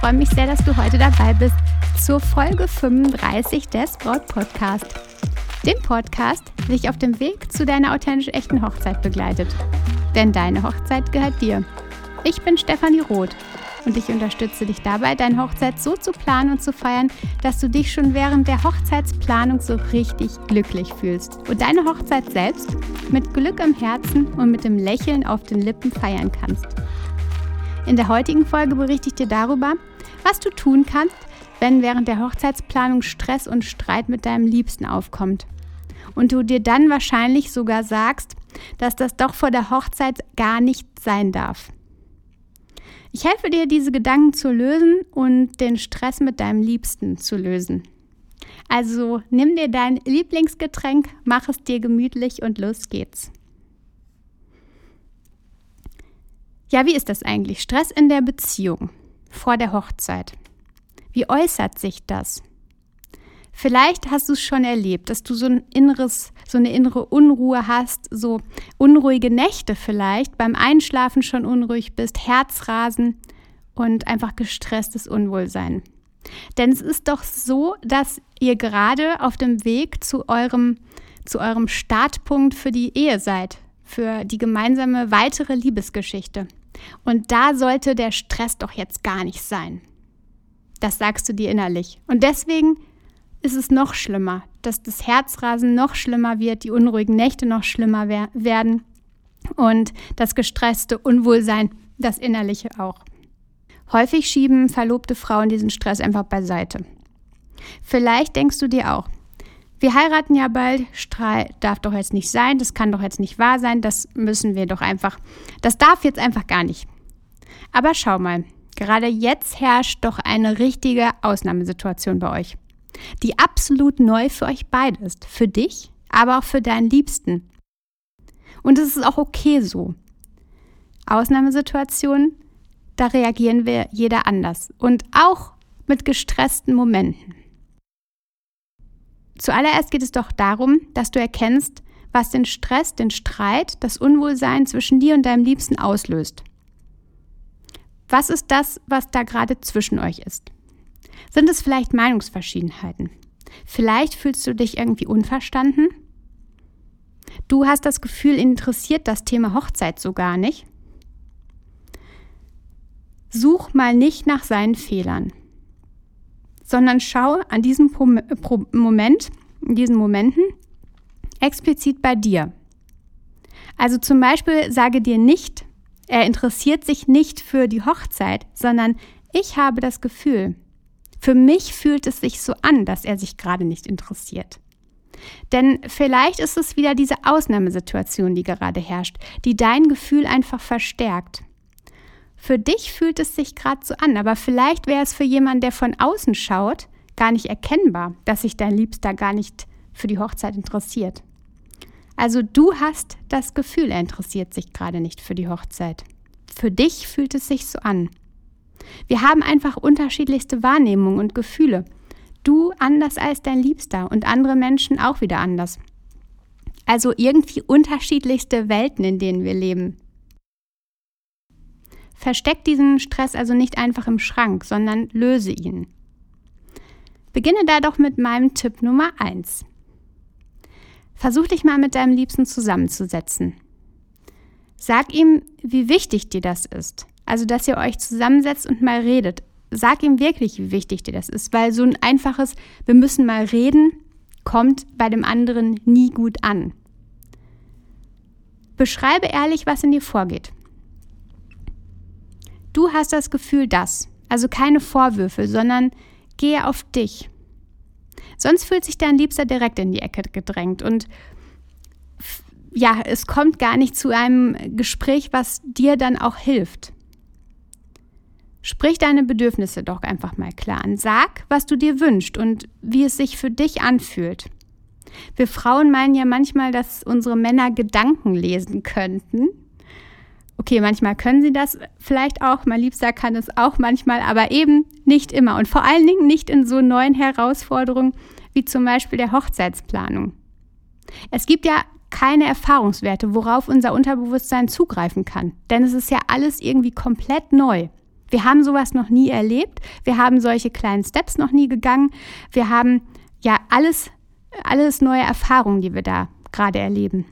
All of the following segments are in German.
Freue mich sehr, dass du heute dabei bist zur Folge 35 des Braut Podcast. Dem Podcast, der dich auf dem Weg zu deiner authentisch echten Hochzeit begleitet. Denn deine Hochzeit gehört dir. Ich bin Stefanie Roth und ich unterstütze dich dabei, deine Hochzeit so zu planen und zu feiern, dass du dich schon während der Hochzeitsplanung so richtig glücklich fühlst und deine Hochzeit selbst mit Glück im Herzen und mit dem Lächeln auf den Lippen feiern kannst. In der heutigen Folge berichte ich dir darüber, was du tun kannst, wenn während der Hochzeitsplanung Stress und Streit mit deinem Liebsten aufkommt. Und du dir dann wahrscheinlich sogar sagst, dass das doch vor der Hochzeit gar nicht sein darf. Ich helfe dir, diese Gedanken zu lösen und den Stress mit deinem Liebsten zu lösen. Also nimm dir dein Lieblingsgetränk, mach es dir gemütlich und los geht's. Ja, wie ist das eigentlich? Stress in der Beziehung vor der Hochzeit. Wie äußert sich das? Vielleicht hast du es schon erlebt, dass du so ein inneres, so eine innere Unruhe hast, so unruhige Nächte vielleicht, beim Einschlafen schon unruhig bist, Herzrasen und einfach gestresstes Unwohlsein. Denn es ist doch so, dass ihr gerade auf dem Weg zu eurem, zu eurem Startpunkt für die Ehe seid, für die gemeinsame weitere Liebesgeschichte. Und da sollte der Stress doch jetzt gar nicht sein. Das sagst du dir innerlich. Und deswegen ist es noch schlimmer, dass das Herzrasen noch schlimmer wird, die unruhigen Nächte noch schlimmer wer werden und das gestresste Unwohlsein, das innerliche auch. Häufig schieben verlobte Frauen diesen Stress einfach beiseite. Vielleicht denkst du dir auch, wir heiraten ja bald, Strahl darf doch jetzt nicht sein, das kann doch jetzt nicht wahr sein, das müssen wir doch einfach, das darf jetzt einfach gar nicht. Aber schau mal, gerade jetzt herrscht doch eine richtige Ausnahmesituation bei euch, die absolut neu für euch beide ist, für dich, aber auch für deinen Liebsten. Und es ist auch okay so. Ausnahmesituationen, da reagieren wir jeder anders und auch mit gestressten Momenten. Zuallererst geht es doch darum, dass du erkennst, was den Stress, den Streit, das Unwohlsein zwischen dir und deinem Liebsten auslöst. Was ist das, was da gerade zwischen euch ist? Sind es vielleicht Meinungsverschiedenheiten? Vielleicht fühlst du dich irgendwie unverstanden? Du hast das Gefühl, interessiert das Thema Hochzeit so gar nicht? Such mal nicht nach seinen Fehlern sondern schau an diesem Moment, in diesen Momenten explizit bei dir. Also zum Beispiel sage dir nicht, er interessiert sich nicht für die Hochzeit, sondern ich habe das Gefühl, für mich fühlt es sich so an, dass er sich gerade nicht interessiert. Denn vielleicht ist es wieder diese Ausnahmesituation, die gerade herrscht, die dein Gefühl einfach verstärkt. Für dich fühlt es sich gerade so an, aber vielleicht wäre es für jemanden, der von außen schaut, gar nicht erkennbar, dass sich dein Liebster gar nicht für die Hochzeit interessiert. Also du hast das Gefühl, er interessiert sich gerade nicht für die Hochzeit. Für dich fühlt es sich so an. Wir haben einfach unterschiedlichste Wahrnehmungen und Gefühle. Du anders als dein Liebster und andere Menschen auch wieder anders. Also irgendwie unterschiedlichste Welten, in denen wir leben. Versteck diesen Stress also nicht einfach im Schrank, sondern löse ihn. Beginne da doch mit meinem Tipp Nummer 1. Versuch dich mal mit deinem Liebsten zusammenzusetzen. Sag ihm, wie wichtig dir das ist. Also, dass ihr euch zusammensetzt und mal redet. Sag ihm wirklich, wie wichtig dir das ist, weil so ein einfaches, wir müssen mal reden, kommt bei dem anderen nie gut an. Beschreibe ehrlich, was in dir vorgeht. Du hast das Gefühl, dass. Also keine Vorwürfe, sondern gehe auf dich. Sonst fühlt sich dein Liebster direkt in die Ecke gedrängt und ja, es kommt gar nicht zu einem Gespräch, was dir dann auch hilft. Sprich deine Bedürfnisse doch einfach mal klar an. Sag, was du dir wünschst und wie es sich für dich anfühlt. Wir Frauen meinen ja manchmal, dass unsere Männer Gedanken lesen könnten. Okay, manchmal können sie das vielleicht auch, mein Liebster kann es auch manchmal, aber eben nicht immer und vor allen Dingen nicht in so neuen Herausforderungen wie zum Beispiel der Hochzeitsplanung. Es gibt ja keine Erfahrungswerte, worauf unser Unterbewusstsein zugreifen kann, denn es ist ja alles irgendwie komplett neu. Wir haben sowas noch nie erlebt. Wir haben solche kleinen Steps noch nie gegangen. Wir haben ja alles, alles neue Erfahrungen, die wir da gerade erleben.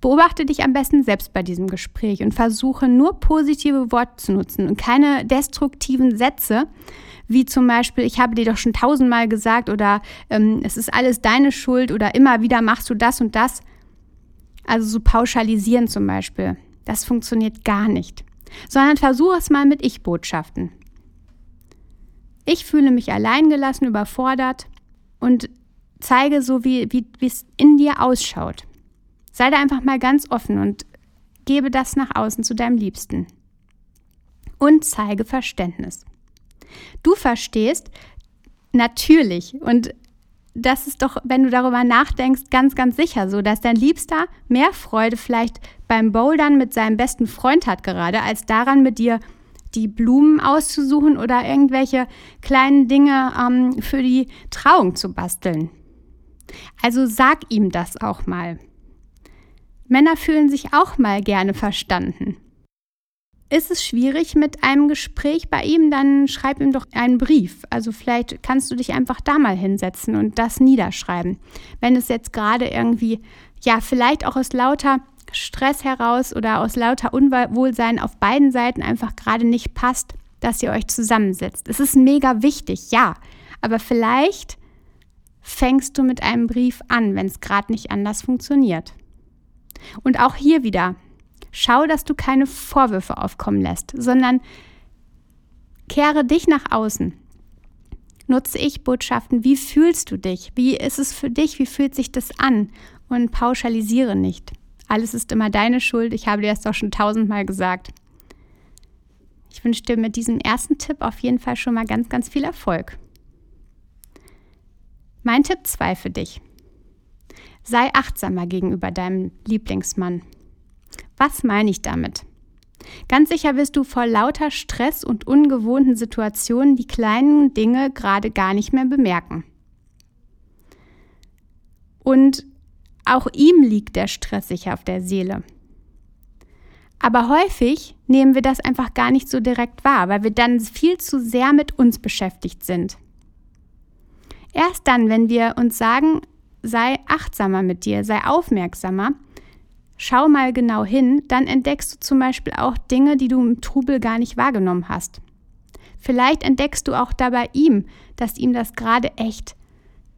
Beobachte dich am besten selbst bei diesem Gespräch und versuche nur positive Worte zu nutzen und keine destruktiven Sätze, wie zum Beispiel, ich habe dir doch schon tausendmal gesagt oder ähm, es ist alles deine Schuld oder immer wieder machst du das und das. Also so pauschalisieren zum Beispiel. Das funktioniert gar nicht. Sondern versuche es mal mit Ich-Botschaften. Ich fühle mich alleingelassen, überfordert und zeige so, wie, wie es in dir ausschaut. Sei da einfach mal ganz offen und gebe das nach außen zu deinem Liebsten. Und zeige Verständnis. Du verstehst natürlich und das ist doch, wenn du darüber nachdenkst, ganz, ganz sicher so, dass dein Liebster mehr Freude vielleicht beim Bouldern mit seinem besten Freund hat gerade, als daran mit dir die Blumen auszusuchen oder irgendwelche kleinen Dinge ähm, für die Trauung zu basteln. Also sag ihm das auch mal. Männer fühlen sich auch mal gerne verstanden. Ist es schwierig mit einem Gespräch bei ihm, dann schreib ihm doch einen Brief. Also vielleicht kannst du dich einfach da mal hinsetzen und das niederschreiben. Wenn es jetzt gerade irgendwie, ja, vielleicht auch aus lauter Stress heraus oder aus lauter Unwohlsein auf beiden Seiten einfach gerade nicht passt, dass ihr euch zusammensetzt. Es ist mega wichtig, ja. Aber vielleicht fängst du mit einem Brief an, wenn es gerade nicht anders funktioniert. Und auch hier wieder, schau, dass du keine Vorwürfe aufkommen lässt, sondern kehre dich nach außen. Nutze ich Botschaften, wie fühlst du dich? Wie ist es für dich? Wie fühlt sich das an? Und pauschalisiere nicht. Alles ist immer deine Schuld. Ich habe dir das doch schon tausendmal gesagt. Ich wünsche dir mit diesem ersten Tipp auf jeden Fall schon mal ganz, ganz viel Erfolg. Mein Tipp 2 für dich. Sei achtsamer gegenüber deinem Lieblingsmann. Was meine ich damit? Ganz sicher wirst du vor lauter Stress und ungewohnten Situationen die kleinen Dinge gerade gar nicht mehr bemerken. Und auch ihm liegt der Stress sicher auf der Seele. Aber häufig nehmen wir das einfach gar nicht so direkt wahr, weil wir dann viel zu sehr mit uns beschäftigt sind. Erst dann, wenn wir uns sagen, sei achtsamer mit dir, sei aufmerksamer. Schau mal genau hin, dann entdeckst du zum Beispiel auch Dinge, die du im Trubel gar nicht wahrgenommen hast. Vielleicht entdeckst du auch dabei ihm, dass ihm das gerade echt,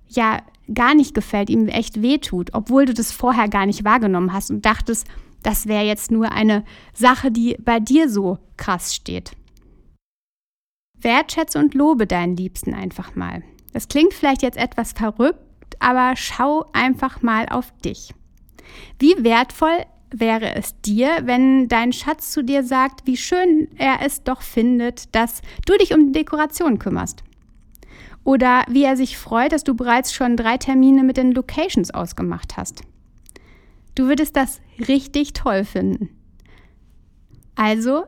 ja, gar nicht gefällt, ihm echt wehtut, obwohl du das vorher gar nicht wahrgenommen hast und dachtest, das wäre jetzt nur eine Sache, die bei dir so krass steht. Wertschätze und lobe deinen Liebsten einfach mal. Das klingt vielleicht jetzt etwas verrückt, aber schau einfach mal auf dich. Wie wertvoll wäre es dir, wenn dein Schatz zu dir sagt, wie schön er es doch findet, dass du dich um die Dekoration kümmerst? Oder wie er sich freut, dass du bereits schon drei Termine mit den Locations ausgemacht hast. Du würdest das richtig toll finden. Also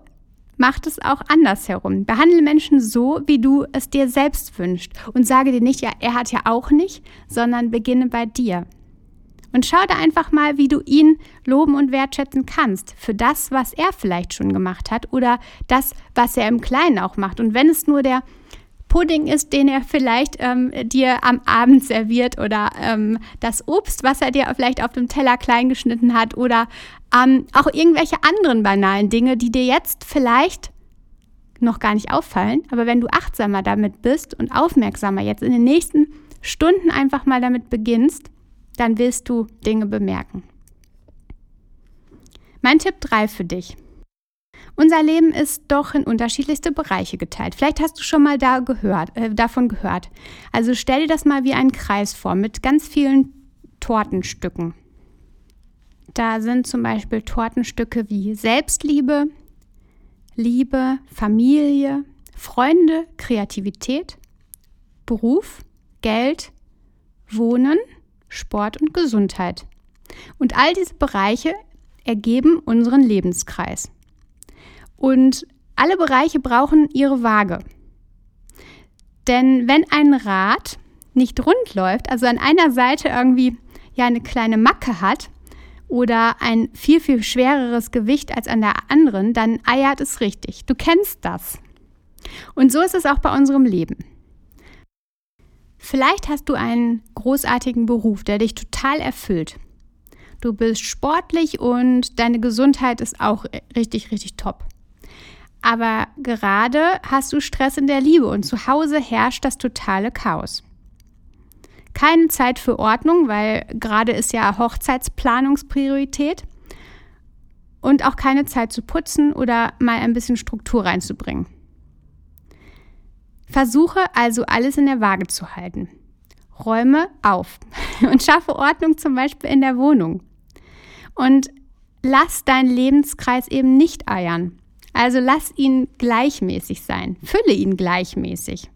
Macht es auch andersherum. Behandle Menschen so, wie du es dir selbst wünschst. Und sage dir nicht, ja, er hat ja auch nicht, sondern beginne bei dir. Und schau da einfach mal, wie du ihn loben und wertschätzen kannst für das, was er vielleicht schon gemacht hat oder das, was er im Kleinen auch macht. Und wenn es nur der Pudding ist, den er vielleicht ähm, dir am Abend serviert oder ähm, das Obst, was er dir vielleicht auf dem Teller klein geschnitten hat oder ähm, auch irgendwelche anderen banalen Dinge, die dir jetzt vielleicht noch gar nicht auffallen, aber wenn du achtsamer damit bist und aufmerksamer jetzt in den nächsten Stunden einfach mal damit beginnst, dann wirst du Dinge bemerken. Mein Tipp 3 für dich. Unser Leben ist doch in unterschiedlichste Bereiche geteilt. Vielleicht hast du schon mal da gehört, äh, davon gehört. Also stell dir das mal wie einen Kreis vor mit ganz vielen Tortenstücken. Da sind zum Beispiel Tortenstücke wie Selbstliebe, Liebe, Familie, Freunde, Kreativität, Beruf, Geld, Wohnen, Sport und Gesundheit. Und all diese Bereiche ergeben unseren Lebenskreis. Und alle Bereiche brauchen ihre Waage. Denn wenn ein Rad nicht rund läuft, also an einer Seite irgendwie ja eine kleine Macke hat, oder ein viel, viel schwereres Gewicht als an der anderen, dann eiert es richtig. Du kennst das. Und so ist es auch bei unserem Leben. Vielleicht hast du einen großartigen Beruf, der dich total erfüllt. Du bist sportlich und deine Gesundheit ist auch richtig, richtig top. Aber gerade hast du Stress in der Liebe und zu Hause herrscht das totale Chaos. Keine Zeit für Ordnung, weil gerade ist ja Hochzeitsplanungspriorität. Und auch keine Zeit zu putzen oder mal ein bisschen Struktur reinzubringen. Versuche also alles in der Waage zu halten. Räume auf und schaffe Ordnung zum Beispiel in der Wohnung. Und lass deinen Lebenskreis eben nicht eiern. Also lass ihn gleichmäßig sein. Fülle ihn gleichmäßig.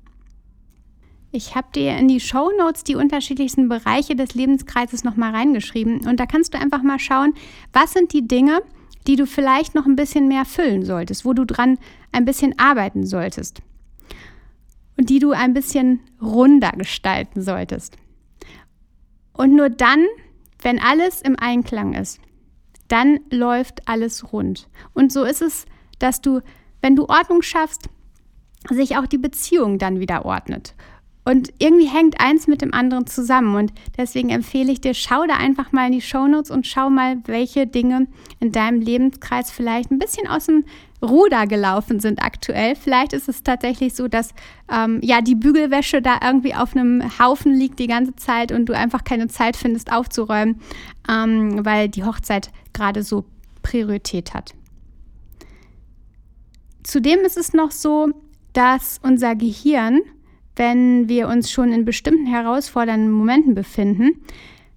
Ich habe dir in die Show Notes die unterschiedlichsten Bereiche des Lebenskreises nochmal reingeschrieben. Und da kannst du einfach mal schauen, was sind die Dinge, die du vielleicht noch ein bisschen mehr füllen solltest, wo du dran ein bisschen arbeiten solltest. Und die du ein bisschen runder gestalten solltest. Und nur dann, wenn alles im Einklang ist, dann läuft alles rund. Und so ist es dass du, wenn du Ordnung schaffst, sich auch die Beziehung dann wieder ordnet. Und irgendwie hängt eins mit dem anderen zusammen. Und deswegen empfehle ich dir, schau da einfach mal in die Shownotes und schau mal, welche Dinge in deinem Lebenskreis vielleicht ein bisschen aus dem Ruder gelaufen sind aktuell. Vielleicht ist es tatsächlich so, dass ähm, ja die Bügelwäsche da irgendwie auf einem Haufen liegt die ganze Zeit und du einfach keine Zeit findest aufzuräumen, ähm, weil die Hochzeit gerade so Priorität hat. Zudem ist es noch so, dass unser Gehirn, wenn wir uns schon in bestimmten herausfordernden Momenten befinden,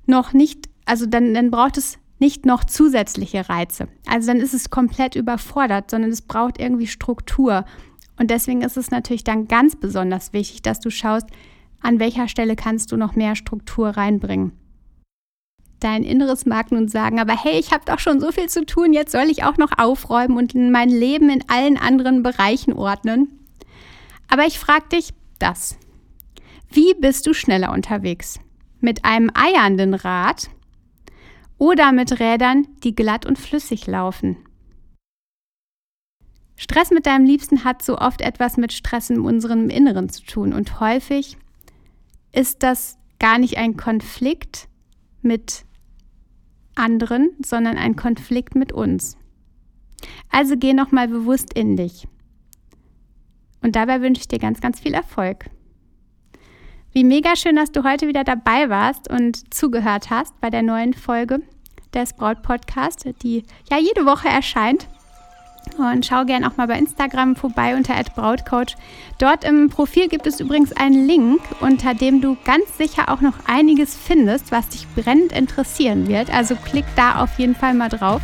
noch nicht, also dann, dann braucht es nicht noch zusätzliche Reize. Also dann ist es komplett überfordert, sondern es braucht irgendwie Struktur. Und deswegen ist es natürlich dann ganz besonders wichtig, dass du schaust, an welcher Stelle kannst du noch mehr Struktur reinbringen dein Inneres mag nun sagen, aber hey, ich habe doch schon so viel zu tun, jetzt soll ich auch noch aufräumen und mein Leben in allen anderen Bereichen ordnen. Aber ich frage dich das. Wie bist du schneller unterwegs? Mit einem eiernden Rad oder mit Rädern, die glatt und flüssig laufen? Stress mit deinem Liebsten hat so oft etwas mit Stress in unserem Inneren zu tun und häufig ist das gar nicht ein Konflikt mit anderen, sondern ein Konflikt mit uns. Also geh nochmal bewusst in dich. Und dabei wünsche ich dir ganz, ganz viel Erfolg. Wie mega schön, dass du heute wieder dabei warst und zugehört hast bei der neuen Folge des Braut Podcast, die ja jede Woche erscheint. Und schau gerne auch mal bei Instagram vorbei unter @brautcoach. Dort im Profil gibt es übrigens einen Link, unter dem du ganz sicher auch noch einiges findest, was dich brennend interessieren wird. Also klick da auf jeden Fall mal drauf.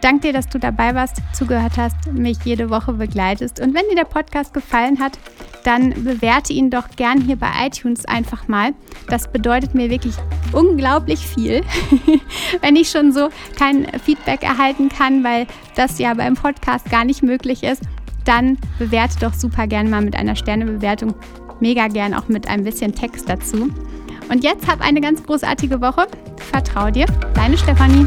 Danke dir, dass du dabei warst, zugehört hast, mich jede Woche begleitest. Und wenn dir der Podcast gefallen hat, dann bewerte ihn doch gern hier bei iTunes einfach mal. Das bedeutet mir wirklich unglaublich viel, wenn ich schon so kein Feedback erhalten kann, weil das ja beim Podcast gar nicht möglich ist. Dann bewerte doch super gern mal mit einer Sternebewertung. Mega gern auch mit ein bisschen Text dazu. Und jetzt hab eine ganz großartige Woche. Vertrau dir, deine Stefanie.